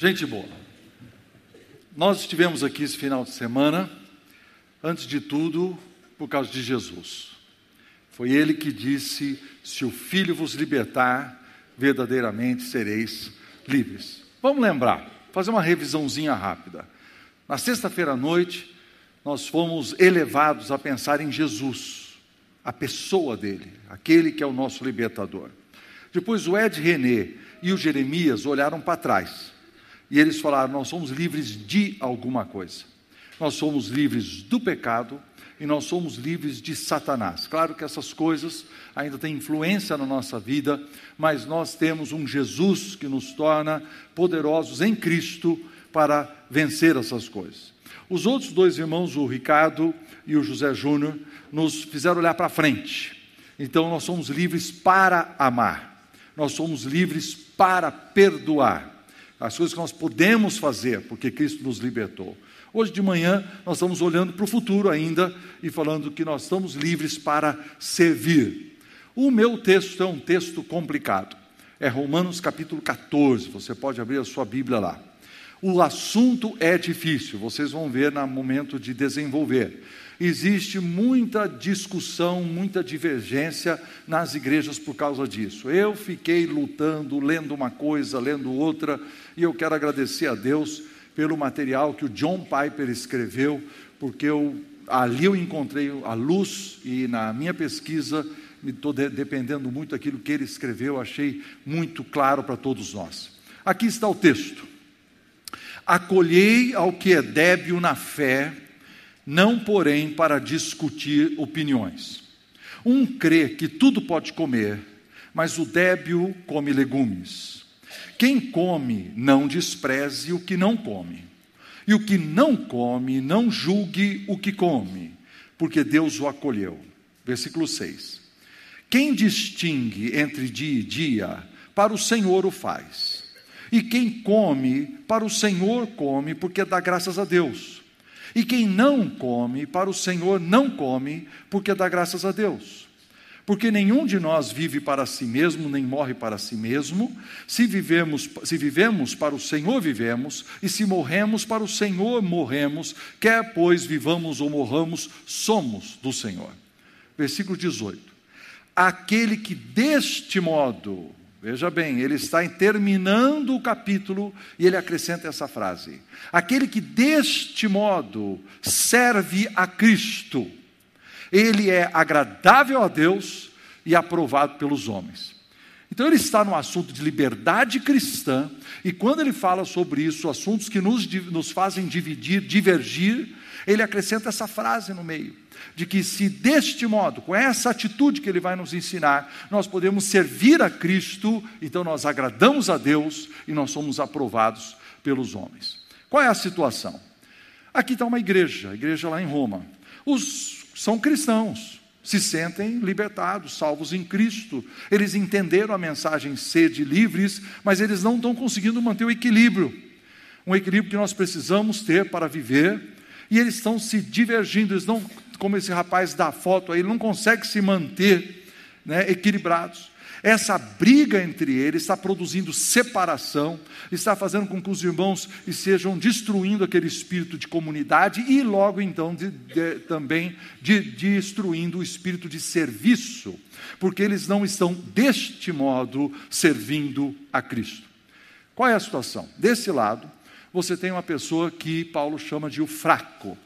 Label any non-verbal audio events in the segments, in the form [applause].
Gente boa, nós estivemos aqui esse final de semana, antes de tudo, por causa de Jesus. Foi ele que disse: Se o Filho vos libertar, verdadeiramente sereis livres. Vamos lembrar, fazer uma revisãozinha rápida. Na sexta-feira à noite, nós fomos elevados a pensar em Jesus, a pessoa dele, aquele que é o nosso libertador. Depois o Ed René e o Jeremias olharam para trás e eles falaram: Nós somos livres de alguma coisa. Nós somos livres do pecado e nós somos livres de Satanás. Claro que essas coisas ainda têm influência na nossa vida, mas nós temos um Jesus que nos torna poderosos em Cristo para vencer essas coisas. Os outros dois irmãos, o Ricardo e o José Júnior, nos fizeram olhar para frente. Então nós somos livres para amar, nós somos livres para perdoar as coisas que nós podemos fazer, porque Cristo nos libertou. Hoje de manhã nós estamos olhando para o futuro ainda e falando que nós estamos livres para servir. O meu texto é um texto complicado. É Romanos capítulo 14, você pode abrir a sua Bíblia lá. O assunto é difícil, vocês vão ver no momento de desenvolver existe muita discussão, muita divergência nas igrejas por causa disso. Eu fiquei lutando, lendo uma coisa, lendo outra, e eu quero agradecer a Deus pelo material que o John Piper escreveu, porque eu, ali eu encontrei a luz e na minha pesquisa estou de, dependendo muito daquilo que ele escreveu, achei muito claro para todos nós. Aqui está o texto. Acolhei ao que é débil na fé não porém para discutir opiniões. Um crê que tudo pode comer, mas o débil come legumes. Quem come, não despreze o que não come. E o que não come, não julgue o que come, porque Deus o acolheu. Versículo 6. Quem distingue entre dia e dia, para o Senhor o faz. E quem come, para o Senhor come, porque dá graças a Deus. E quem não come, para o Senhor não come, porque dá graças a Deus. Porque nenhum de nós vive para si mesmo, nem morre para si mesmo. Se vivemos, se vivemos para o Senhor vivemos, e se morremos para o Senhor morremos, quer pois vivamos ou morramos, somos do Senhor. Versículo 18. Aquele que deste modo Veja bem, ele está terminando o capítulo e ele acrescenta essa frase: Aquele que deste modo serve a Cristo, ele é agradável a Deus e aprovado pelos homens. Então ele está no assunto de liberdade cristã, e quando ele fala sobre isso, assuntos que nos, nos fazem dividir, divergir, ele acrescenta essa frase no meio de que se deste modo, com essa atitude que ele vai nos ensinar, nós podemos servir a Cristo, então nós agradamos a Deus e nós somos aprovados pelos homens. Qual é a situação? Aqui está uma igreja, a igreja lá em Roma. Os são cristãos, se sentem libertados, salvos em Cristo. Eles entenderam a mensagem sede livres, mas eles não estão conseguindo manter o equilíbrio. Um equilíbrio que nós precisamos ter para viver, e eles estão se divergindo, eles não como esse rapaz da foto aí, ele não consegue se manter né, equilibrados. Essa briga entre eles está produzindo separação, está fazendo com que os irmãos estejam destruindo aquele espírito de comunidade e, logo então, de, de, também de, destruindo o espírito de serviço, porque eles não estão, deste modo, servindo a Cristo. Qual é a situação? Desse lado, você tem uma pessoa que Paulo chama de o fraco.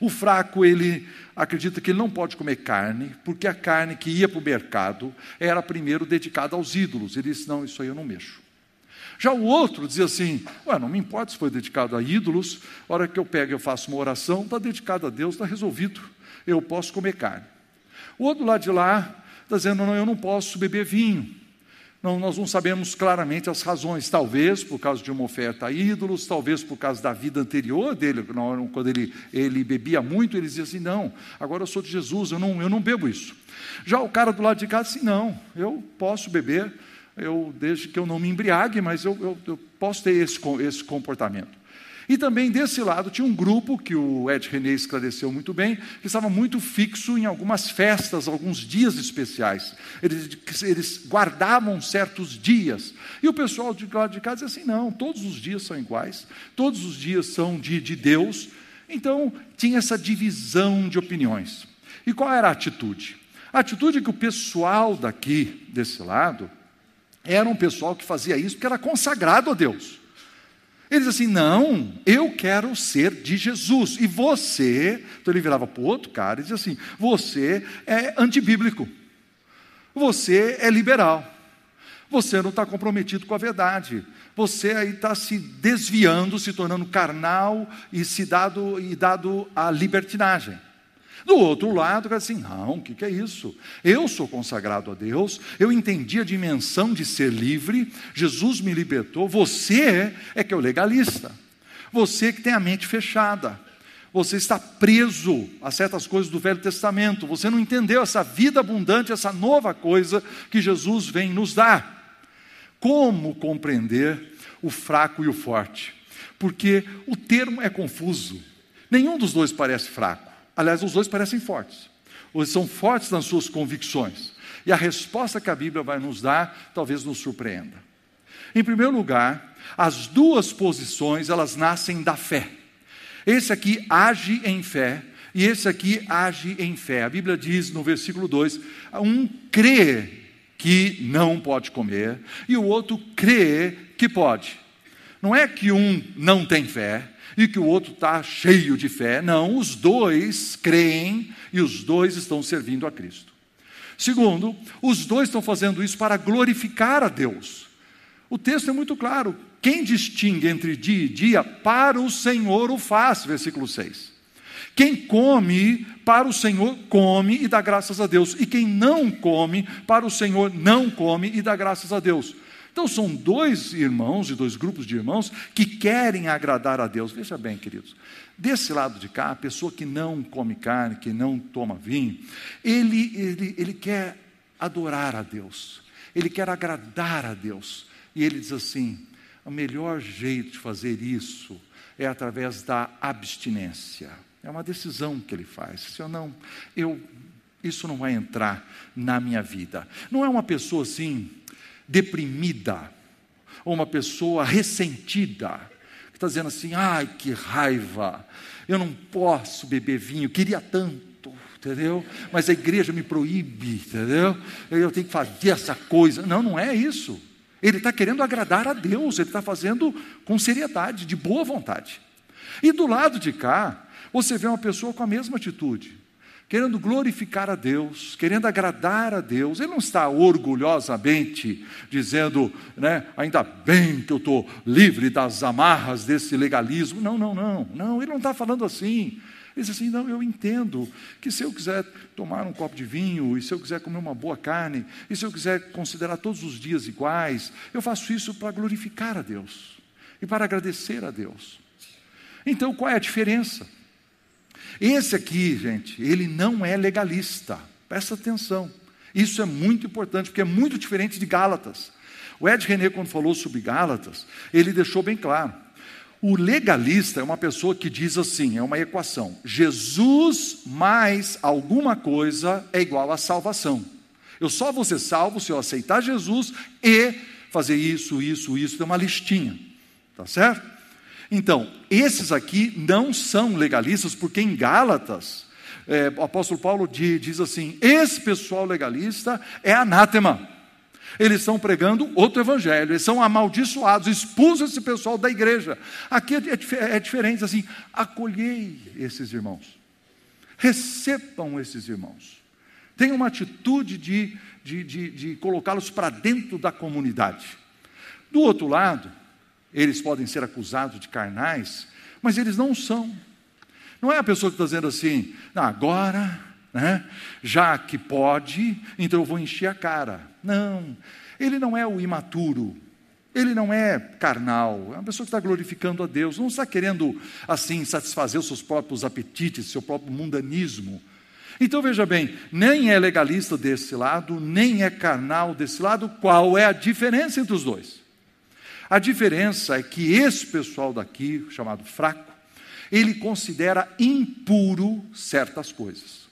O fraco, ele acredita que ele não pode comer carne, porque a carne que ia para o mercado era primeiro dedicada aos ídolos. Ele disse: Não, isso aí eu não mexo. Já o outro dizia assim: Ué, não me importa se foi dedicado a ídolos, a hora que eu pego e eu faço uma oração, está dedicado a Deus, está resolvido. Eu posso comer carne. O outro lado de lá está dizendo: Não, eu não posso beber vinho. Não, nós não sabemos claramente as razões, talvez por causa de uma oferta a ídolos, talvez por causa da vida anterior dele, quando ele, ele bebia muito, ele dizia assim: não, agora eu sou de Jesus, eu não, eu não bebo isso. Já o cara do lado de cá disse: não, eu posso beber, eu desde que eu não me embriague, mas eu, eu, eu posso ter esse, esse comportamento. E também desse lado tinha um grupo que o Ed René esclareceu muito bem, que estava muito fixo em algumas festas, alguns dias especiais. Eles, eles guardavam certos dias. E o pessoal de lá de casa dizia assim: não, todos os dias são iguais, todos os dias são de, de Deus. Então tinha essa divisão de opiniões. E qual era a atitude? A atitude que o pessoal daqui, desse lado, era um pessoal que fazia isso porque era consagrado a Deus. Ele diz assim: não, eu quero ser de Jesus. E você, então ele virava para o outro cara e dizia assim: você é antibíblico, você é liberal, você não está comprometido com a verdade, você aí está se desviando, se tornando carnal e se dado, e dado à libertinagem. Do outro lado, assim, não, o que, que é isso? Eu sou consagrado a Deus, eu entendi a dimensão de ser livre, Jesus me libertou, você é que é o legalista, você que tem a mente fechada, você está preso a certas coisas do Velho Testamento, você não entendeu essa vida abundante, essa nova coisa que Jesus vem nos dar. Como compreender o fraco e o forte? Porque o termo é confuso, nenhum dos dois parece fraco. Aliás, os dois parecem fortes. Eles são fortes nas suas convicções. E a resposta que a Bíblia vai nos dar talvez nos surpreenda. Em primeiro lugar, as duas posições, elas nascem da fé. Esse aqui age em fé e esse aqui age em fé. A Bíblia diz no versículo 2: um crê que não pode comer e o outro crê que pode. Não é que um não tem fé, e que o outro está cheio de fé. Não, os dois creem e os dois estão servindo a Cristo. Segundo, os dois estão fazendo isso para glorificar a Deus. O texto é muito claro. Quem distingue entre dia e dia, para o Senhor o faz, versículo 6. Quem come para o Senhor, come e dá graças a Deus. E quem não come, para o Senhor, não come e dá graças a Deus. Então são dois irmãos e dois grupos de irmãos que querem agradar a Deus. Veja bem, queridos. Desse lado de cá, a pessoa que não come carne, que não toma vinho, ele, ele, ele quer adorar a Deus, ele quer agradar a Deus. E ele diz assim: o melhor jeito de fazer isso é através da abstinência. É uma decisão que ele faz. Se eu não, eu, isso não vai entrar na minha vida. Não é uma pessoa assim deprimida, ou uma pessoa ressentida, que está dizendo assim: ai, que raiva, eu não posso beber vinho, queria tanto, entendeu? Mas a igreja me proíbe, entendeu? Eu tenho que fazer essa coisa. Não, não é isso. Ele está querendo agradar a Deus, ele está fazendo com seriedade, de boa vontade. E do lado de cá, você vê uma pessoa com a mesma atitude querendo glorificar a Deus, querendo agradar a Deus. Ele não está orgulhosamente dizendo, né, ainda bem que eu estou livre das amarras desse legalismo. Não, não, não, não, ele não está falando assim. Ele diz assim: não, eu entendo que se eu quiser tomar um copo de vinho, e se eu quiser comer uma boa carne, e se eu quiser considerar todos os dias iguais, eu faço isso para glorificar a Deus e para agradecer a Deus. Então, qual é a diferença? Esse aqui, gente, ele não é legalista. Presta atenção. Isso é muito importante, porque é muito diferente de Gálatas. O Ed René, quando falou sobre Gálatas, ele deixou bem claro. O legalista é uma pessoa que diz assim: é uma equação. Jesus mais alguma coisa é igual a salvação. Eu só vou ser salvo se eu aceitar Jesus e fazer isso, isso, isso. Tem uma listinha. Tá certo? Então, esses aqui não são legalistas, porque em Gálatas, é, o apóstolo Paulo diz, assim: esse pessoal legalista é anátema. Eles estão pregando outro evangelho, eles são amaldiçoados, expulsam esse pessoal da igreja. Aqui é, é, é diferente, assim, acolhei esses irmãos, recebam esses irmãos, tenham uma atitude de, de, de, de colocá-los para dentro da comunidade. Do outro lado, eles podem ser acusados de carnais, mas eles não são. Não é a pessoa que está dizendo assim, agora, né, já que pode, então eu vou encher a cara. Não, ele não é o imaturo, ele não é carnal, é uma pessoa que está glorificando a Deus, não está querendo, assim, satisfazer os seus próprios apetites, seu próprio mundanismo. Então veja bem, nem é legalista desse lado, nem é carnal desse lado, qual é a diferença entre os dois? A diferença é que esse pessoal daqui, chamado fraco, ele considera impuro certas coisas.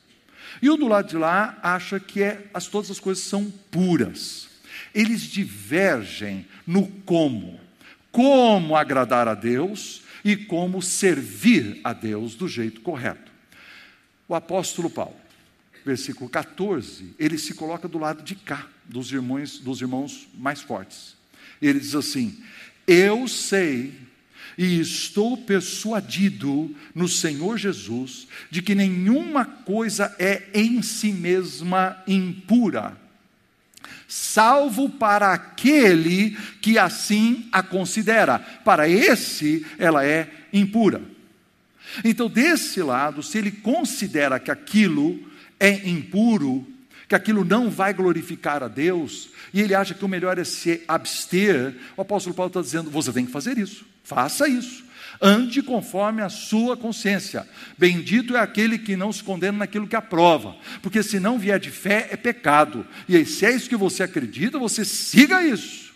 E o do lado de lá acha que é, as, todas as coisas são puras. Eles divergem no como. Como agradar a Deus e como servir a Deus do jeito correto. O apóstolo Paulo, versículo 14, ele se coloca do lado de cá, dos irmãos, dos irmãos mais fortes. Ele diz assim: Eu sei e estou persuadido no Senhor Jesus de que nenhuma coisa é em si mesma impura, salvo para aquele que assim a considera. Para esse, ela é impura. Então, desse lado, se ele considera que aquilo é impuro, que aquilo não vai glorificar a Deus, e ele acha que o melhor é se abster, o apóstolo Paulo está dizendo: você tem que fazer isso, faça isso. Ande conforme a sua consciência. Bendito é aquele que não se condena naquilo que aprova, porque se não vier de fé é pecado. E se é isso que você acredita, você siga isso.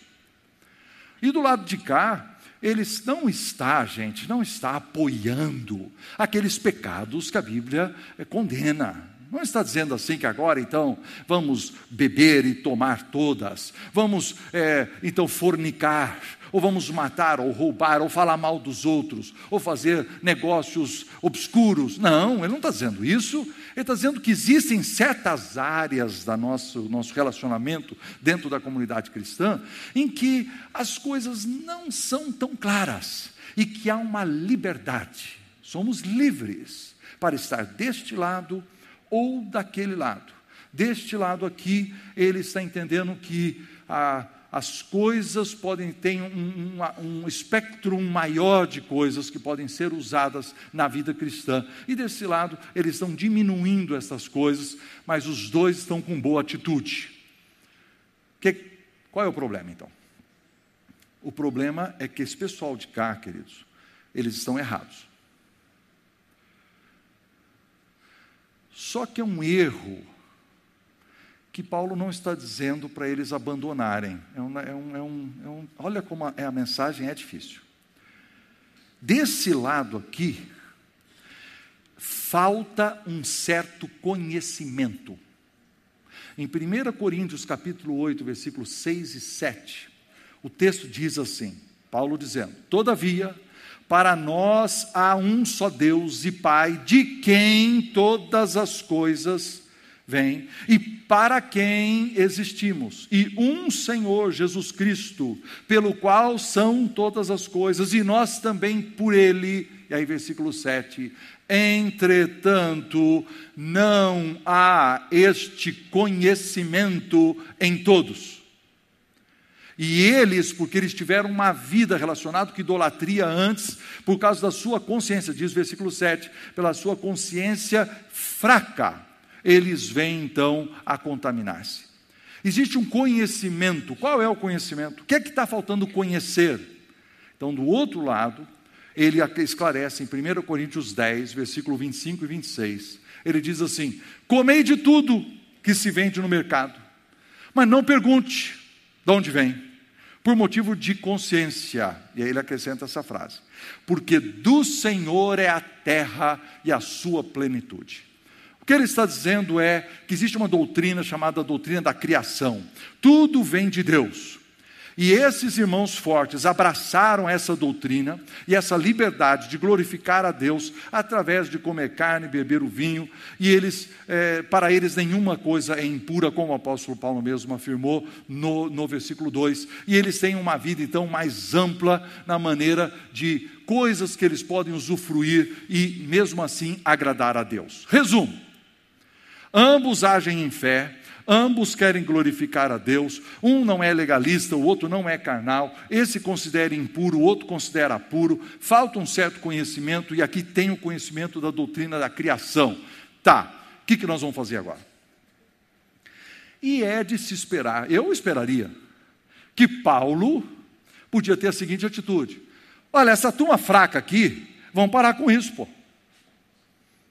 E do lado de cá, ele não está, gente, não está apoiando aqueles pecados que a Bíblia eh, condena. Não está dizendo assim que agora então vamos beber e tomar todas, vamos é, então fornicar, ou vamos matar, ou roubar, ou falar mal dos outros, ou fazer negócios obscuros. Não, ele não está dizendo isso. Ele está dizendo que existem certas áreas do nosso, nosso relacionamento dentro da comunidade cristã em que as coisas não são tão claras e que há uma liberdade. Somos livres para estar deste lado ou daquele lado. Deste lado aqui, ele está entendendo que a, as coisas podem ter um, um, um, espectro maior de coisas que podem ser usadas na vida cristã. E desse lado, eles estão diminuindo essas coisas, mas os dois estão com boa atitude. Que, qual é o problema, então? O problema é que esse pessoal de cá, queridos, eles estão errados. Só que é um erro que Paulo não está dizendo para eles abandonarem. É um, é um, é um, é olha como a, é a mensagem é difícil. Desse lado aqui, falta um certo conhecimento. Em 1 Coríntios capítulo 8, versículos 6 e 7, o texto diz assim, Paulo dizendo, todavia, para nós há um só Deus e Pai, de quem todas as coisas vêm. E para quem existimos, e um Senhor Jesus Cristo, pelo qual são todas as coisas, e nós também por Ele. E aí, versículo 7: Entretanto, não há este conhecimento em todos e eles, porque eles tiveram uma vida relacionada com idolatria antes, por causa da sua consciência, diz o versículo 7, pela sua consciência fraca, eles vêm então a contaminar-se. Existe um conhecimento. Qual é o conhecimento? O que é que está faltando conhecer? Então, do outro lado, ele esclarece em 1 Coríntios 10, versículo 25 e 26. Ele diz assim: Comei de tudo que se vende no mercado, mas não pergunte de onde vem por motivo de consciência. E aí ele acrescenta essa frase: porque do Senhor é a terra e a sua plenitude. O que ele está dizendo é que existe uma doutrina chamada doutrina da criação. Tudo vem de Deus. E esses irmãos fortes abraçaram essa doutrina e essa liberdade de glorificar a Deus através de comer carne, beber o vinho, e eles, é, para eles, nenhuma coisa é impura, como o apóstolo Paulo mesmo afirmou no, no versículo 2. E eles têm uma vida então mais ampla na maneira de coisas que eles podem usufruir e, mesmo assim, agradar a Deus. Resumo: ambos agem em fé Ambos querem glorificar a Deus. Um não é legalista, o outro não é carnal. Esse considera impuro, o outro considera puro. Falta um certo conhecimento, e aqui tem o conhecimento da doutrina da criação. Tá, o que, que nós vamos fazer agora? E é de se esperar, eu esperaria, que Paulo podia ter a seguinte atitude: olha, essa turma fraca aqui, vão parar com isso, pô.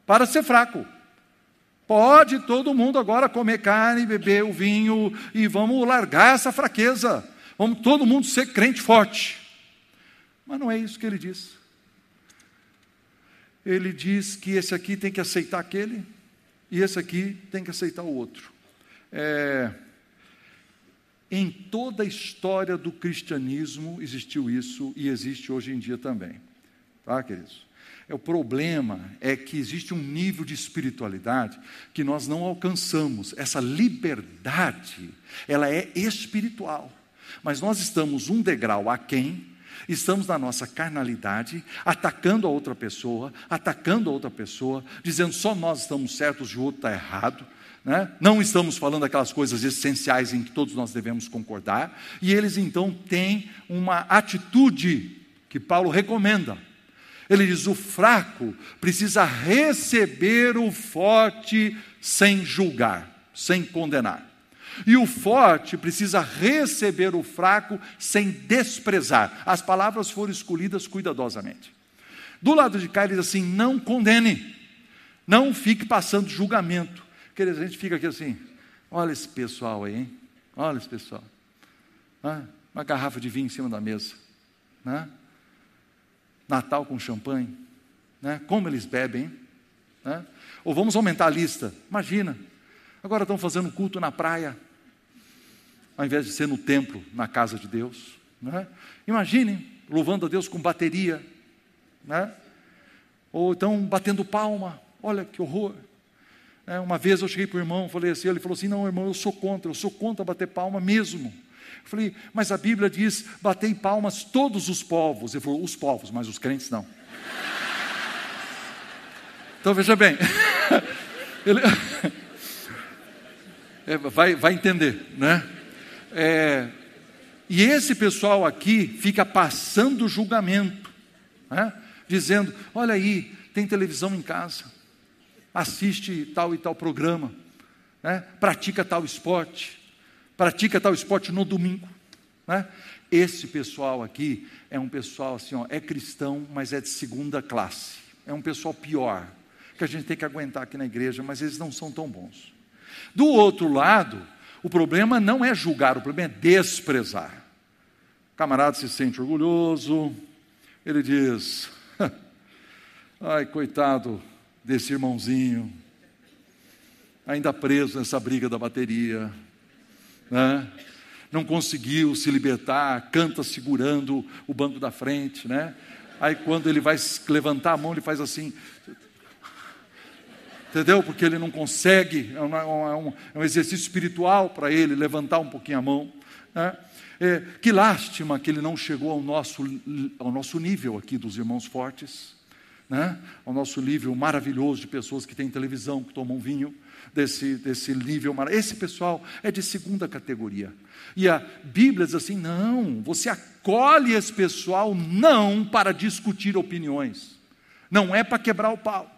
Para de ser fraco. Pode todo mundo agora comer carne, beber o vinho e vamos largar essa fraqueza. Vamos todo mundo ser crente forte. Mas não é isso que ele diz. Ele diz que esse aqui tem que aceitar aquele, e esse aqui tem que aceitar o outro. É, em toda a história do cristianismo existiu isso e existe hoje em dia também. Tá, queridos? É, o problema é que existe um nível de espiritualidade que nós não alcançamos. Essa liberdade, ela é espiritual. Mas nós estamos um degrau aquém, estamos na nossa carnalidade, atacando a outra pessoa, atacando a outra pessoa, dizendo só nós estamos certos e o outro está errado. Né? Não estamos falando aquelas coisas essenciais em que todos nós devemos concordar. E eles então têm uma atitude que Paulo recomenda. Ele diz: o fraco precisa receber o forte sem julgar, sem condenar. E o forte precisa receber o fraco sem desprezar. As palavras foram escolhidas cuidadosamente. Do lado de cá, ele diz assim: não condene, não fique passando julgamento. Quer dizer, a gente fica aqui assim: olha esse pessoal aí, hein? Olha esse pessoal. Ah, uma garrafa de vinho em cima da mesa. Né? Natal com champanhe. Né? Como eles bebem. Né? Ou vamos aumentar a lista. Imagina, agora estão fazendo culto na praia, ao invés de ser no templo, na casa de Deus. Né? Imagine, louvando a Deus com bateria. Né? Ou então batendo palma. Olha que horror. É, uma vez eu cheguei para o irmão, falei assim, ele falou assim, não, irmão, eu sou contra, eu sou contra bater palma mesmo. Eu falei, mas a Bíblia diz: batei palmas todos os povos. Ele falou, os povos, mas os crentes não. Então veja bem, [laughs] ele [laughs] é, vai, vai entender, né? É, e esse pessoal aqui fica passando julgamento, né? dizendo: olha aí, tem televisão em casa, assiste tal e tal programa, né? pratica tal esporte, pratica tal esporte no domingo. Né? Esse pessoal aqui é um pessoal assim, ó, é cristão, mas é de segunda classe. É um pessoal pior, que a gente tem que aguentar aqui na igreja, mas eles não são tão bons. Do outro lado, o problema não é julgar, o problema é desprezar. O camarada se sente orgulhoso, ele diz: [laughs] ai, coitado desse irmãozinho, ainda preso nessa briga da bateria né? não conseguiu se libertar, canta segurando o banco da frente, né? Aí quando ele vai levantar a mão, ele faz assim, entendeu? Porque ele não consegue, é, um, é um, é um exercício espiritual para ele levantar um pouquinho a mão. Né? É, que lástima que ele não chegou ao nosso, ao nosso nível aqui dos irmãos fortes, né? ao nosso nível maravilhoso de pessoas que têm televisão, que tomam vinho desse, desse nível maravilhoso. Esse pessoal é de segunda categoria. E a Bíblia diz assim: não, você acolhe esse pessoal não para discutir opiniões, não é para quebrar o pau.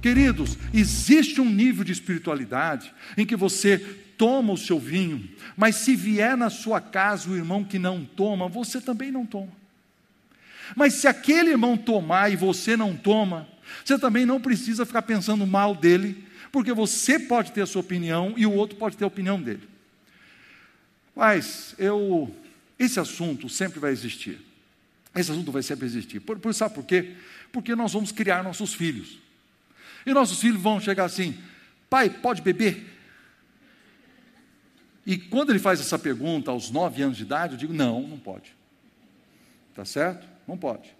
Queridos, existe um nível de espiritualidade em que você toma o seu vinho, mas se vier na sua casa o irmão que não toma, você também não toma. Mas se aquele irmão tomar e você não toma, você também não precisa ficar pensando mal dele, porque você pode ter a sua opinião e o outro pode ter a opinião dele. Mas eu, esse assunto sempre vai existir. Esse assunto vai sempre existir. Por, por, sabe por quê? Porque nós vamos criar nossos filhos. E nossos filhos vão chegar assim: pai, pode beber? E quando ele faz essa pergunta aos nove anos de idade, eu digo: não, não pode. Tá certo? Não pode.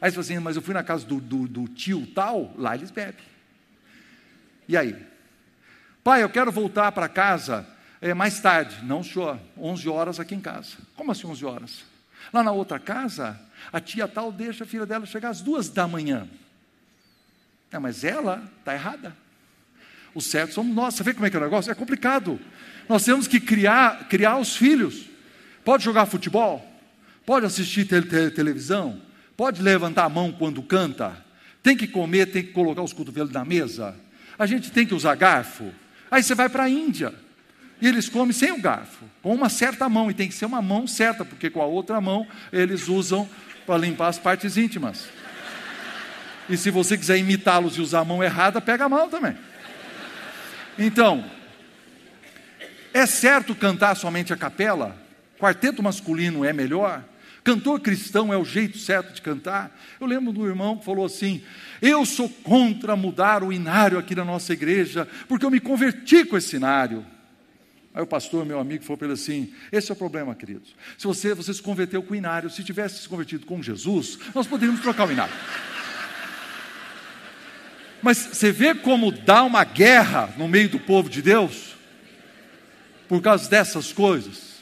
Aí você fala assim: mas eu fui na casa do, do, do tio tal, lá eles bebem. E aí? Pai, eu quero voltar para casa é, mais tarde. Não, senhor, 11 horas aqui em casa. Como assim 11 horas? Lá na outra casa, a tia tal deixa a filha dela chegar às duas da manhã. É, mas ela está errada. O certo somos nós. Você vê como é que é o negócio? É complicado. Nós temos que criar, criar os filhos. Pode jogar futebol? Pode assistir te te televisão? Pode levantar a mão quando canta? Tem que comer, tem que colocar os cotovelos na mesa? a gente tem que usar garfo. Aí você vai para a Índia. E eles comem sem o garfo, com uma certa mão, e tem que ser uma mão certa, porque com a outra mão eles usam para limpar as partes íntimas. E se você quiser imitá-los e usar a mão errada, pega a mão também. Então, é certo cantar somente a capela? Quarteto masculino é melhor? Cantor cristão é o jeito certo de cantar? Eu lembro do irmão que falou assim: Eu sou contra mudar o inário aqui na nossa igreja, porque eu me converti com esse inário. Aí o pastor, meu amigo, falou para ele assim: Esse é o problema, queridos. Se você, você se converteu com o inário, se tivesse se convertido com Jesus, nós poderíamos trocar o inário. Mas você vê como dá uma guerra no meio do povo de Deus? Por causa dessas coisas.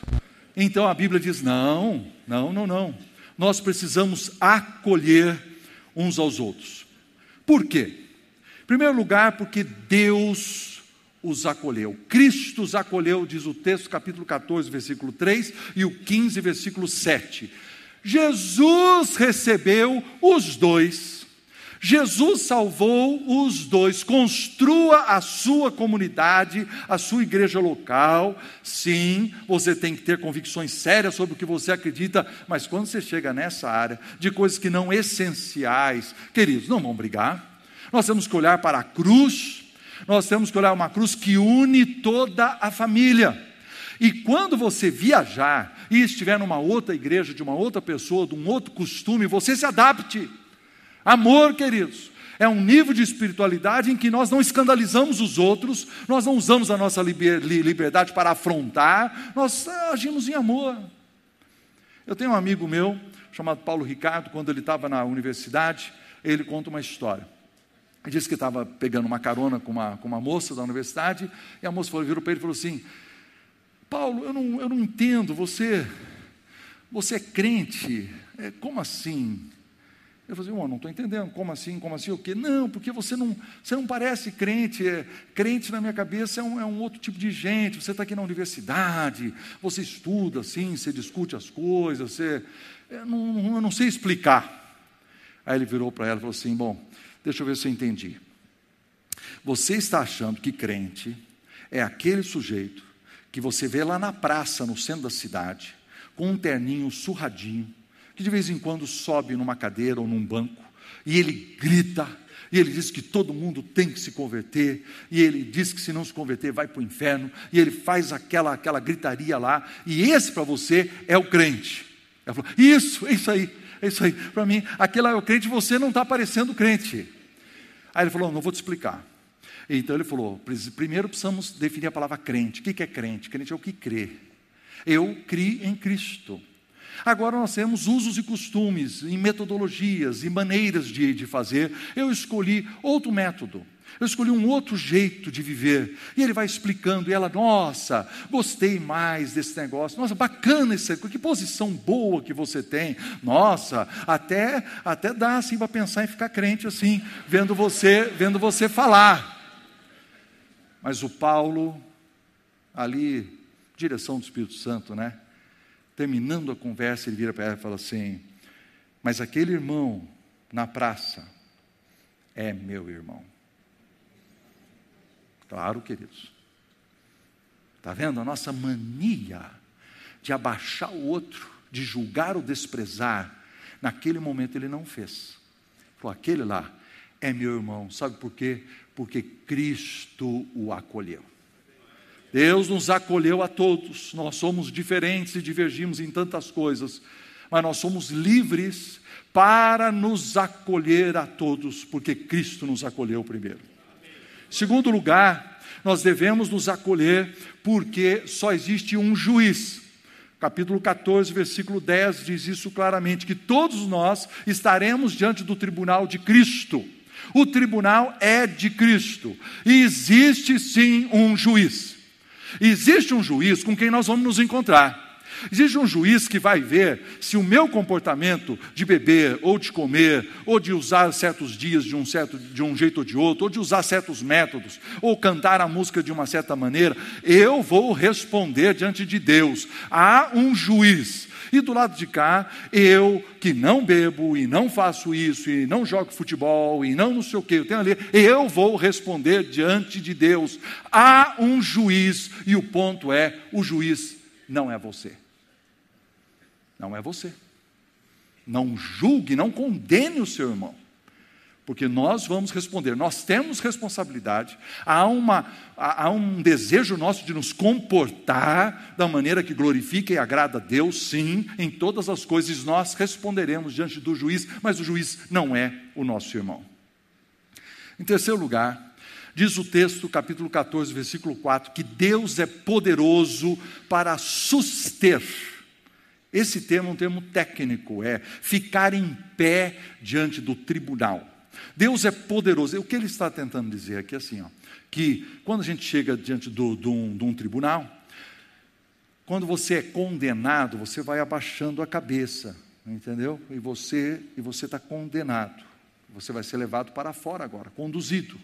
Então a Bíblia diz: não, não, não, não. Nós precisamos acolher uns aos outros. Por quê? Em primeiro lugar, porque Deus os acolheu. Cristo os acolheu, diz o texto, capítulo 14, versículo 3 e o 15, versículo 7. Jesus recebeu os dois Jesus salvou os dois. Construa a sua comunidade, a sua igreja local. Sim, você tem que ter convicções sérias sobre o que você acredita, mas quando você chega nessa área de coisas que não essenciais, queridos, não vão brigar. Nós temos que olhar para a cruz, nós temos que olhar uma cruz que une toda a família. E quando você viajar e estiver numa outra igreja, de uma outra pessoa, de um outro costume, você se adapte. Amor, queridos, é um nível de espiritualidade em que nós não escandalizamos os outros, nós não usamos a nossa liberdade para afrontar, nós agimos em amor. Eu tenho um amigo meu, chamado Paulo Ricardo, quando ele estava na universidade, ele conta uma história. Ele disse que estava pegando uma carona com uma, com uma moça da universidade, e a moça falou, virou para ele e falou assim: Paulo, eu não, eu não entendo, você, você é crente, é, como assim? Eu falei, assim, não estou entendendo, como assim, como assim, o quê? Não, porque você não, você não parece crente, é, crente na minha cabeça é um, é um outro tipo de gente, você está aqui na universidade, você estuda assim, você discute as coisas, você, eu não, eu não sei explicar. Aí ele virou para ela e falou assim, bom, deixa eu ver se eu entendi. Você está achando que crente é aquele sujeito que você vê lá na praça, no centro da cidade, com um terninho surradinho, que de vez em quando sobe numa cadeira ou num banco e ele grita, e ele diz que todo mundo tem que se converter, e ele diz que se não se converter vai para o inferno, e ele faz aquela, aquela gritaria lá, e esse para você é o crente. Ela falou, isso, é isso aí, é isso aí. Para mim, aquele é o crente, você não está parecendo crente. Aí ele falou, não vou te explicar. Então ele falou, primeiro precisamos definir a palavra crente. O que é crente? Crente é o que crê. Eu criei em Cristo. Agora nós temos usos e costumes, e metodologias e maneiras de, de fazer. Eu escolhi outro método. Eu escolhi um outro jeito de viver. E ele vai explicando, e ela, nossa, gostei mais desse negócio. Nossa, bacana esse, que posição boa que você tem. Nossa, até até dá assim para pensar em ficar crente assim, vendo você, vendo você falar. Mas o Paulo ali, direção do Espírito Santo, né? Terminando a conversa, ele vira para ela e fala assim: Mas aquele irmão na praça é meu irmão. Claro, queridos. Está vendo? A nossa mania de abaixar o outro, de julgar ou desprezar, naquele momento ele não fez. Falou: aquele lá é meu irmão. Sabe por quê? Porque Cristo o acolheu. Deus nos acolheu a todos. Nós somos diferentes e divergimos em tantas coisas, mas nós somos livres para nos acolher a todos, porque Cristo nos acolheu primeiro. Segundo lugar, nós devemos nos acolher porque só existe um juiz. Capítulo 14, versículo 10 diz isso claramente: que todos nós estaremos diante do tribunal de Cristo. O tribunal é de Cristo e existe sim um juiz. Existe um juiz com quem nós vamos nos encontrar. Existe um juiz que vai ver se o meu comportamento de beber, ou de comer, ou de usar certos dias de um, certo, de um jeito ou de outro, ou de usar certos métodos, ou cantar a música de uma certa maneira, eu vou responder diante de Deus. Há um juiz e do lado de cá, eu que não bebo e não faço isso e não jogo futebol e não não sei o que, eu tenho ali, eu vou responder diante de Deus. Há um juiz e o ponto é: o juiz não é você. Não é você. Não julgue, não condene o seu irmão. porque nós vamos responder, nós temos responsabilidade, há, uma, há um desejo nosso de nos comportar da maneira que glorifica e agrada a Deus, sim, em todas as coisas nós responderemos diante do juiz, mas o juiz não é o nosso irmão. Em terceiro lugar, diz o texto, capítulo 14, versículo 4, que Deus é poderoso para suster. Esse termo é um termo técnico, é ficar em pé diante do tribunal. Deus é poderoso. O que ele está tentando dizer aqui é assim, ó, que quando a gente chega diante de, um, um tribunal, quando você é condenado, você vai abaixando a cabeça, entendeu? E você e você está condenado. Você vai ser levado para fora agora, conduzido.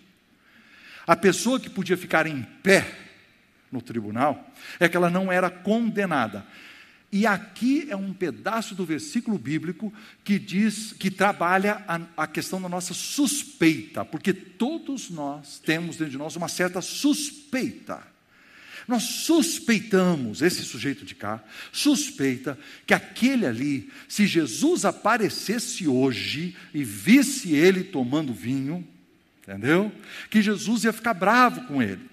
A pessoa que podia ficar em pé no tribunal é que ela não era condenada. E aqui é um pedaço do versículo bíblico que diz, que trabalha a, a, questão da nossa suspeita, porque todos nós temos dentro de nós uma certa suspeita. Nós suspeitamos, esse sujeito de cá, suspeita que aquele ali, se Jesus aparecesse hoje e visse ele tomando vinho, entendeu? Que Jesus ia ficar bravo com ele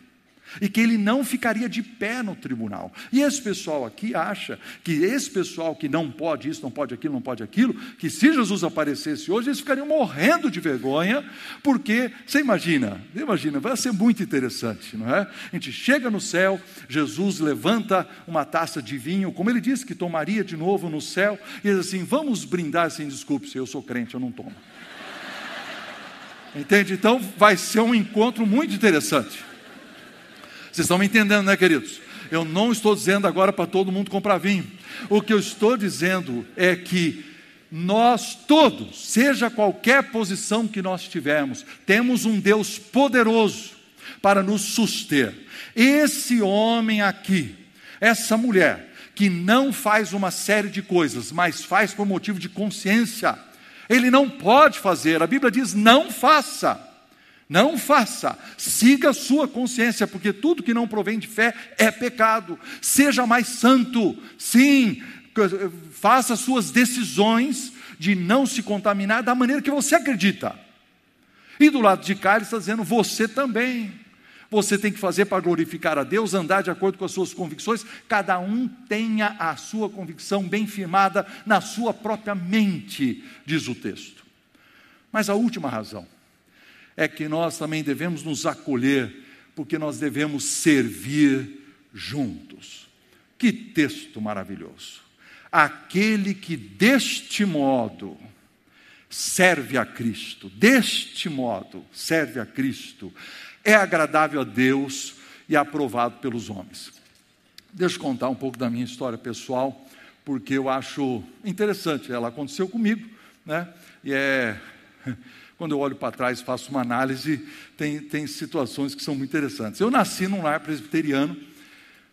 e que ele não ficaria de pé no tribunal. E esse pessoal aqui acha que esse pessoal que não pode isso, não pode aquilo, não pode aquilo, que se Jesus aparecesse hoje, eles ficariam morrendo de vergonha, porque, você imagina, imagina, vai ser muito interessante, não é? A gente chega no céu, Jesus levanta uma taça de vinho, como ele disse que tomaria de novo no céu, e diz assim: vamos brindar sem desculpe, se eu sou crente, eu não tomo. Entende? Então vai ser um encontro muito interessante. Vocês estão me entendendo, né, queridos? Eu não estou dizendo agora para todo mundo comprar vinho. O que eu estou dizendo é que nós todos, seja qualquer posição que nós tivermos, temos um Deus poderoso para nos suster. Esse homem aqui, essa mulher, que não faz uma série de coisas, mas faz por motivo de consciência, ele não pode fazer, a Bíblia diz: não faça. Não faça, siga a sua consciência, porque tudo que não provém de fé é pecado. Seja mais santo, sim, faça suas decisões de não se contaminar da maneira que você acredita. E do lado de cá ele está dizendo: você também. Você tem que fazer para glorificar a Deus, andar de acordo com as suas convicções. Cada um tenha a sua convicção bem firmada na sua própria mente, diz o texto. Mas a última razão é que nós também devemos nos acolher, porque nós devemos servir juntos. Que texto maravilhoso! Aquele que deste modo serve a Cristo, deste modo serve a Cristo, é agradável a Deus e aprovado pelos homens. Deixa eu contar um pouco da minha história pessoal, porque eu acho interessante. Ela aconteceu comigo, né? E é quando eu olho para trás faço uma análise, tem, tem situações que são muito interessantes. Eu nasci num lar presbiteriano,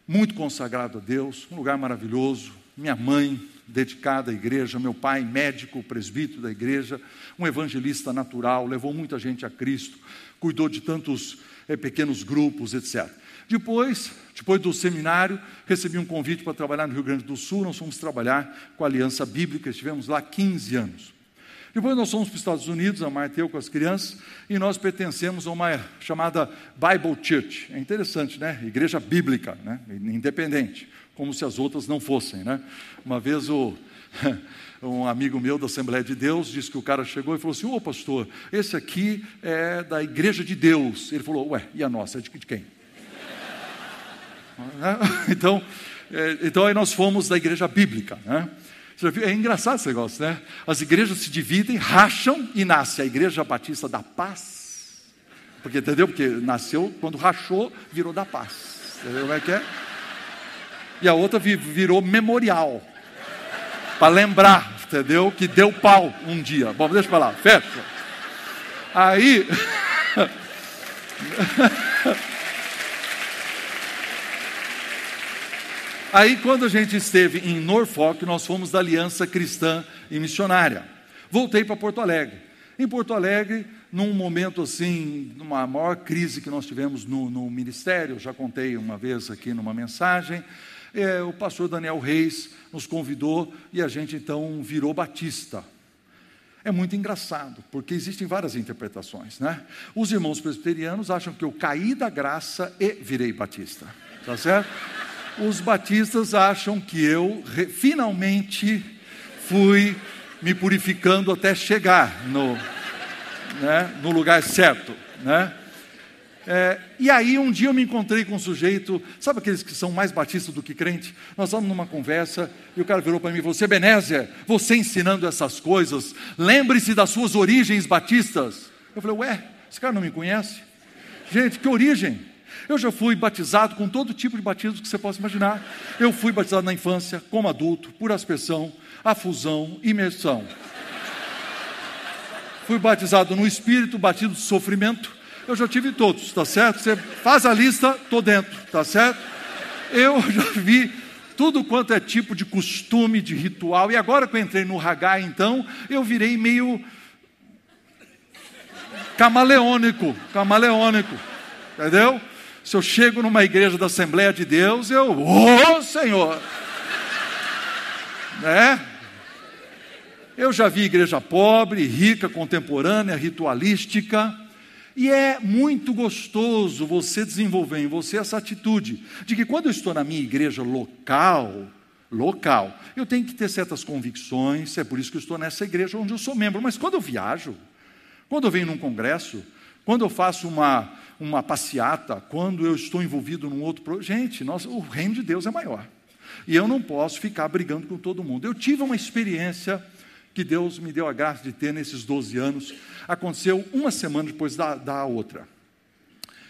muito consagrado a Deus, um lugar maravilhoso. Minha mãe, dedicada à igreja, meu pai, médico, presbítero da igreja, um evangelista natural, levou muita gente a Cristo, cuidou de tantos é, pequenos grupos, etc. Depois, depois do seminário, recebi um convite para trabalhar no Rio Grande do Sul. Nós fomos trabalhar com a Aliança Bíblica, estivemos lá 15 anos. Depois nós fomos para os Estados Unidos, a Marta e eu com as crianças, e nós pertencemos a uma chamada Bible Church. É interessante, né? Igreja bíblica, né? independente, como se as outras não fossem, né? Uma vez o [laughs] um amigo meu da Assembleia de Deus disse que o cara chegou e falou assim: Ô pastor, esse aqui é da Igreja de Deus. Ele falou: Ué, e a nossa? É de, quem? [laughs] então, é, então aí nós fomos da Igreja Bíblica, né? É engraçado esse negócio, né? As igrejas se dividem, racham e nasce a Igreja Batista da Paz. Porque, entendeu? Porque nasceu, quando rachou, virou da paz. Entendeu como é que é? E a outra virou memorial. Para lembrar, entendeu? Que deu pau um dia. Bom, deixa eu falar, fecha. Aí. [laughs] Aí, quando a gente esteve em Norfolk, nós fomos da Aliança Cristã e Missionária. Voltei para Porto Alegre. Em Porto Alegre, num momento assim, numa maior crise que nós tivemos no, no ministério, já contei uma vez aqui numa mensagem, é, o pastor Daniel Reis nos convidou e a gente então virou batista. é muito engraçado, porque existem várias interpretações, né? Os irmãos presbiterianos acham que eu caí da graça e virei batista, tá certo? Os batistas acham que eu finalmente fui me purificando até chegar no, né, no lugar certo, né? É, e aí um dia eu me encontrei com um sujeito, sabe aqueles que são mais batistas do que crente? Nós estávamos numa conversa e o cara virou para mim, você Benézia, você ensinando essas coisas, lembre-se das suas origens batistas. Eu falei, ué, esse cara não me conhece? Gente, que origem? Eu já fui batizado com todo tipo de batismo que você possa imaginar. Eu fui batizado na infância, como adulto, por aspersão, afusão, imersão. Fui batizado no Espírito, batido de sofrimento, eu já tive todos, tá certo? Você faz a lista, tô dentro, tá certo? Eu [laughs] já vi tudo quanto é tipo de costume, de ritual. E agora que eu entrei no Hagai, então, eu virei meio camaleônico, camaleônico, entendeu? Se eu chego numa igreja da Assembleia de Deus, eu, ô oh, Senhor, né? Eu já vi igreja pobre, rica, contemporânea, ritualística, e é muito gostoso você desenvolver em você essa atitude de que quando eu estou na minha igreja local, local, eu tenho que ter certas convicções, é por isso que eu estou nessa igreja onde eu sou membro. Mas quando eu viajo, quando eu venho num congresso, quando eu faço uma, uma passeata, quando eu estou envolvido num outro projeto, gente, nossa, o reino de Deus é maior. E eu não posso ficar brigando com todo mundo. Eu tive uma experiência que Deus me deu a graça de ter nesses 12 anos. Aconteceu uma semana depois da, da outra.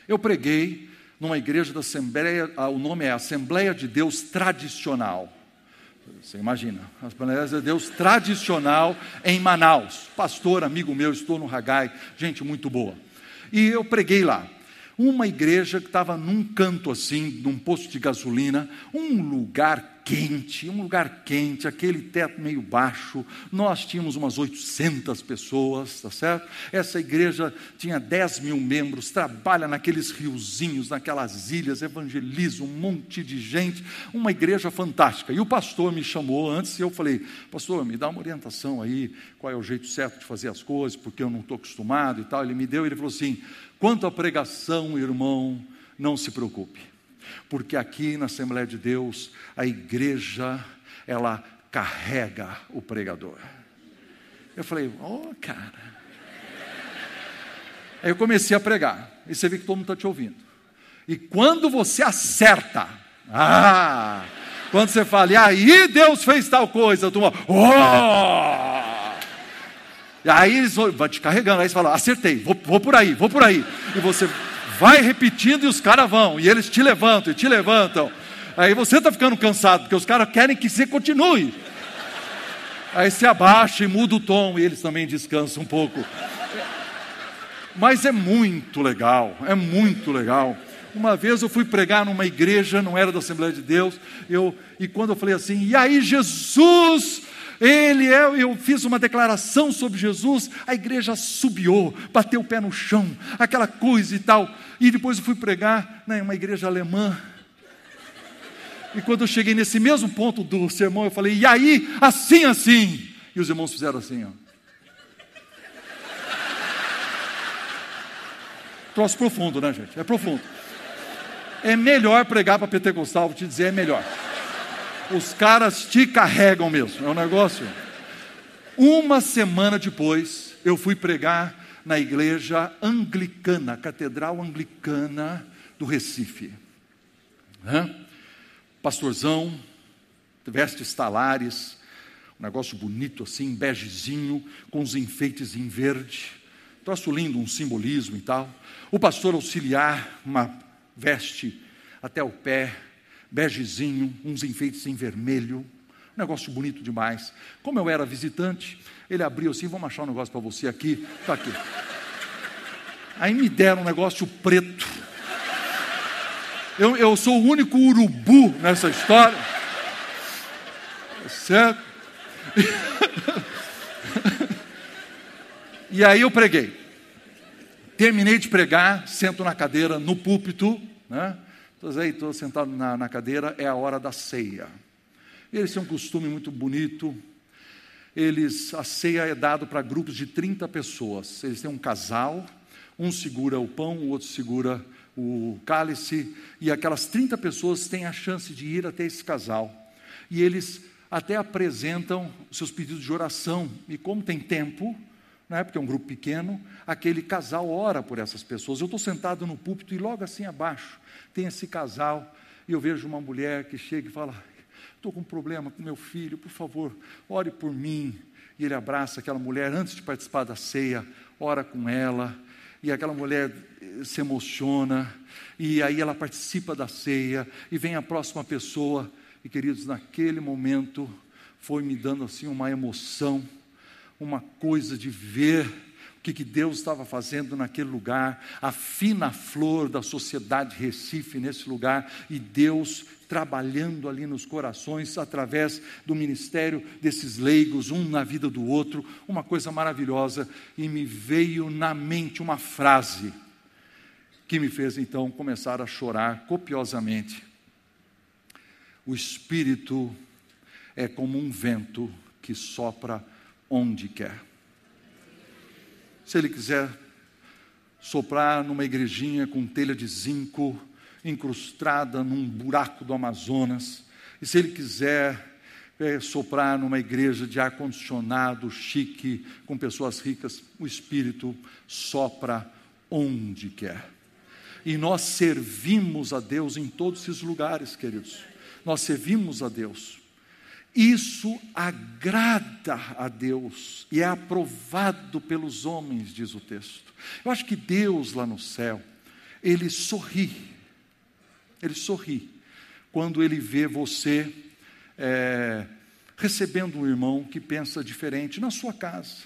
Eu preguei numa igreja da Assembleia, o nome é Assembleia de Deus Tradicional. Você imagina, Assembleia de Deus Tradicional em Manaus. Pastor, amigo meu, estou no Ragai, gente muito boa. E eu preguei lá. Uma igreja que estava num canto assim, num posto de gasolina, um lugar quente, um lugar quente, aquele teto meio baixo. Nós tínhamos umas 800 pessoas, tá certo? Essa igreja tinha 10 mil membros, trabalha naqueles riozinhos, naquelas ilhas, evangeliza um monte de gente. Uma igreja fantástica. E o pastor me chamou antes e eu falei: Pastor, me dá uma orientação aí, qual é o jeito certo de fazer as coisas, porque eu não estou acostumado e tal. Ele me deu e ele falou assim: Quanto à pregação, irmão, não se preocupe porque aqui na Assembleia de Deus, a igreja, ela carrega o pregador. Eu falei, oh, cara. Aí eu comecei a pregar, e você vê que todo mundo está te ouvindo. E quando você acerta, ah, quando você fala, e aí Deus fez tal coisa, tu oh! E aí eles vão te carregando, aí você fala, acertei, vou, vou por aí, vou por aí. E você vai repetindo e os caras vão, e eles te levantam e te levantam. Aí você está ficando cansado, porque os caras querem que você continue. Aí você abaixa e muda o tom, e eles também descansam um pouco. Mas é muito legal, é muito legal. Uma vez eu fui pregar numa igreja, não era da Assembleia de Deus, eu, e quando eu falei assim, e aí Jesus ele é, eu fiz uma declaração sobre Jesus, a igreja subiu, bateu o pé no chão, aquela coisa e tal. E depois eu fui pregar né, em uma igreja alemã. E quando eu cheguei nesse mesmo ponto do sermão, eu falei, e aí, assim, assim. E os irmãos fizeram assim, ó. Troço profundo, né, gente? É profundo. É melhor pregar para pentecostal, vou te dizer, é melhor os caras te carregam mesmo. É um negócio. Uma semana depois, eu fui pregar na igreja anglicana, Catedral Anglicana do Recife. Hã? Pastorzão, vestes talares, um negócio bonito assim, begezinho, com os enfeites em verde. Troço lindo, um simbolismo e tal. O pastor auxiliar, uma veste até o pé, begezinho, uns enfeites em vermelho, um negócio bonito demais. Como eu era visitante, ele abriu assim, vamos achar um negócio para você aqui, está aqui. Aí me deram um negócio preto. Eu, eu sou o único urubu nessa história. Certo? e aí eu preguei. Terminei de pregar, sento na cadeira, no púlpito, né? Estou sentado na, na, cadeira, é a hora da ceia. Eles têm um costume muito bonito eles a ceia é dado para grupos de 30 pessoas. Eles têm um casal, um segura o pão, o outro segura o cálice, e aquelas 30 pessoas têm a chance de ir até esse casal. E eles até apresentam seus pedidos de oração, e como tem tempo, né, porque é um grupo pequeno, aquele casal ora por essas pessoas. Eu estou sentado no púlpito e logo assim abaixo tem esse casal, e eu vejo uma mulher que chega e fala: Estou com um problema com meu filho, por favor, ore por mim. E ele abraça aquela mulher antes de participar da ceia, ora com ela, e aquela mulher eh, se emociona, e aí ela participa da ceia, e vem a próxima pessoa, e queridos, naquele momento foi me dando assim uma emoção, uma coisa de ver o que, que Deus estava fazendo naquele lugar, a fina flor da sociedade Recife nesse lugar, e Deus trabalhando ali nos corações através do ministério desses leigos, um na vida do outro, uma coisa maravilhosa, e me veio na mente uma frase que me fez então começar a chorar copiosamente. O Espírito é como um vento que sopra onde quer. Se ele quiser soprar numa igrejinha com telha de zinco, incrustada num buraco do Amazonas, e se ele quiser é, soprar numa igreja de ar-condicionado, chique, com pessoas ricas, o Espírito sopra onde quer. E nós servimos a Deus em todos esses lugares, queridos. Nós servimos a Deus. Isso agrada a Deus e é aprovado pelos homens, diz o texto. Eu acho que Deus lá no céu, ele sorri ele sorri quando ele vê você é, recebendo um irmão que pensa diferente na sua casa.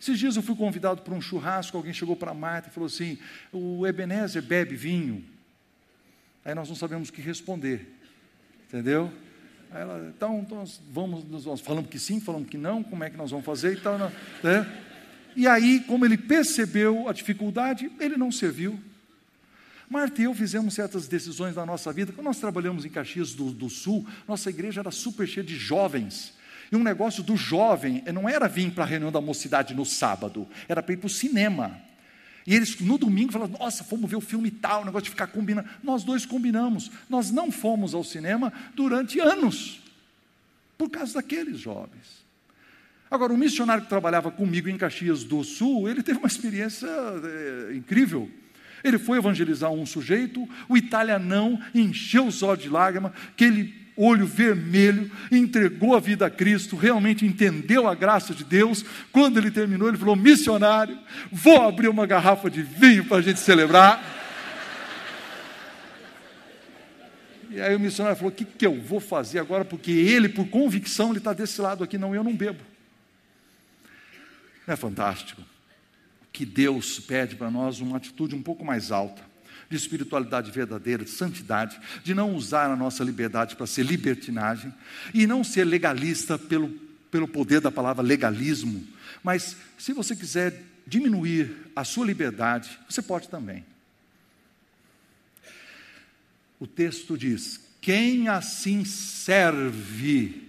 Esses dias eu fui convidado para um churrasco, alguém chegou para Marta e falou assim: o Ebenezer bebe vinho. Aí nós não sabemos o que responder, entendeu? Aí ela, então, então nós vamos, nós falamos que sim, falamos que não, como é que nós vamos fazer e tal. Né? E aí, como ele percebeu a dificuldade, ele não serviu. Marta e eu fizemos certas decisões na nossa vida. Quando nós trabalhamos em Caxias do, do Sul, nossa igreja era super cheia de jovens. E um negócio do jovem não era vir para a reunião da mocidade no sábado, era para ir para o cinema. E eles no domingo falaram: Nossa, fomos ver o filme tal, o negócio de ficar combinando. Nós dois combinamos. Nós não fomos ao cinema durante anos, por causa daqueles jovens. Agora, o missionário que trabalhava comigo em Caxias do Sul, ele teve uma experiência é, incrível. Ele foi evangelizar um sujeito, o italianão encheu os olhos de lágrima, aquele olho vermelho, entregou a vida a Cristo, realmente entendeu a graça de Deus. Quando ele terminou, ele falou: Missionário, vou abrir uma garrafa de vinho para a gente celebrar. E aí o missionário falou: O que, que eu vou fazer agora? Porque ele, por convicção, ele está desse lado aqui, não, eu não bebo. Não é fantástico? Que Deus pede para nós uma atitude um pouco mais alta, de espiritualidade verdadeira, de santidade, de não usar a nossa liberdade para ser libertinagem e não ser legalista pelo, pelo poder da palavra legalismo. Mas se você quiser diminuir a sua liberdade, você pode também. O texto diz: quem assim serve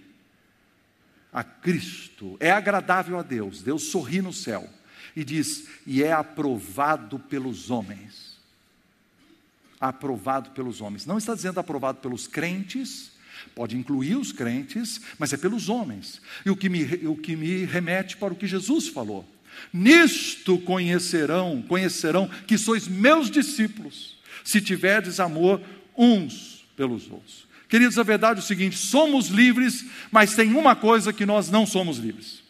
a Cristo é agradável a Deus, Deus sorri no céu e diz: e é aprovado pelos homens. Aprovado pelos homens. Não está dizendo aprovado pelos crentes, pode incluir os crentes, mas é pelos homens. E o que me, o que me remete para o que Jesus falou. Nisto conhecerão, conhecerão que sois meus discípulos, se tiverdes amor uns pelos outros. Queridos, a verdade é o seguinte: somos livres, mas tem uma coisa que nós não somos livres.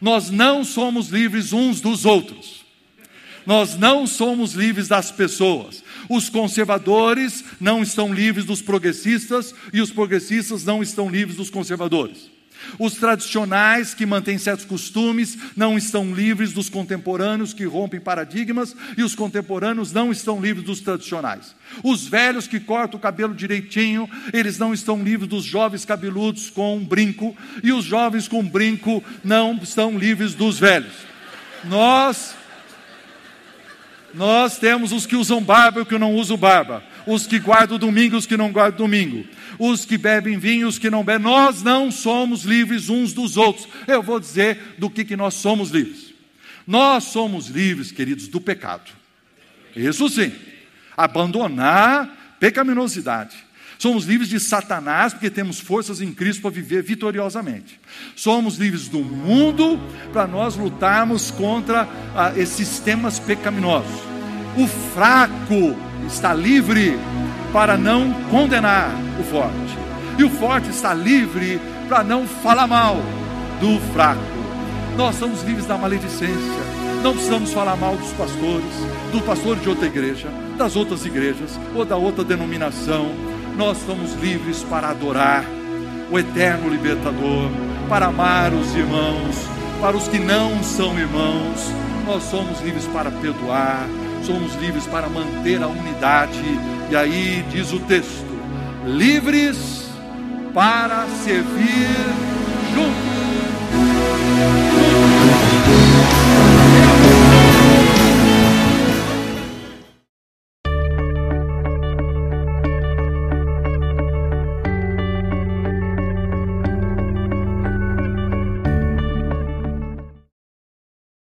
Nós não somos livres uns dos outros. Nós não somos livres das pessoas. Os conservadores não estão livres dos progressistas e os progressistas não estão livres dos conservadores. Os tradicionais que mantêm certos costumes não estão livres dos contemporâneos que rompem paradigmas, e os contemporâneos não estão livres dos tradicionais. Os velhos que cortam o cabelo direitinho, eles não estão livres dos jovens cabeludos com um brinco, e os jovens com brinco não estão livres dos velhos. Nós nós temos os que usam barba e os que não usam barba os que guardam domingo, os que não guardam domingo, os que bebem vinho, os que não bebem. Nós não somos livres uns dos outros. Eu vou dizer do que, que nós somos livres. Nós somos livres, queridos, do pecado. Isso sim. Abandonar pecaminosidade. Somos livres de Satanás porque temos forças em Cristo para viver vitoriosamente. Somos livres do mundo para nós lutarmos contra ah, esses sistemas pecaminosos. O fraco está livre para não condenar o forte. E o forte está livre para não falar mal do fraco. Nós somos livres da maledicência. Não precisamos falar mal dos pastores, do pastor de outra igreja, das outras igrejas ou da outra denominação nós somos livres para adorar o eterno libertador, para amar os irmãos, para os que não são irmãos, nós somos livres para perdoar, somos livres para manter a unidade, e aí diz o texto: livres para servir juntos.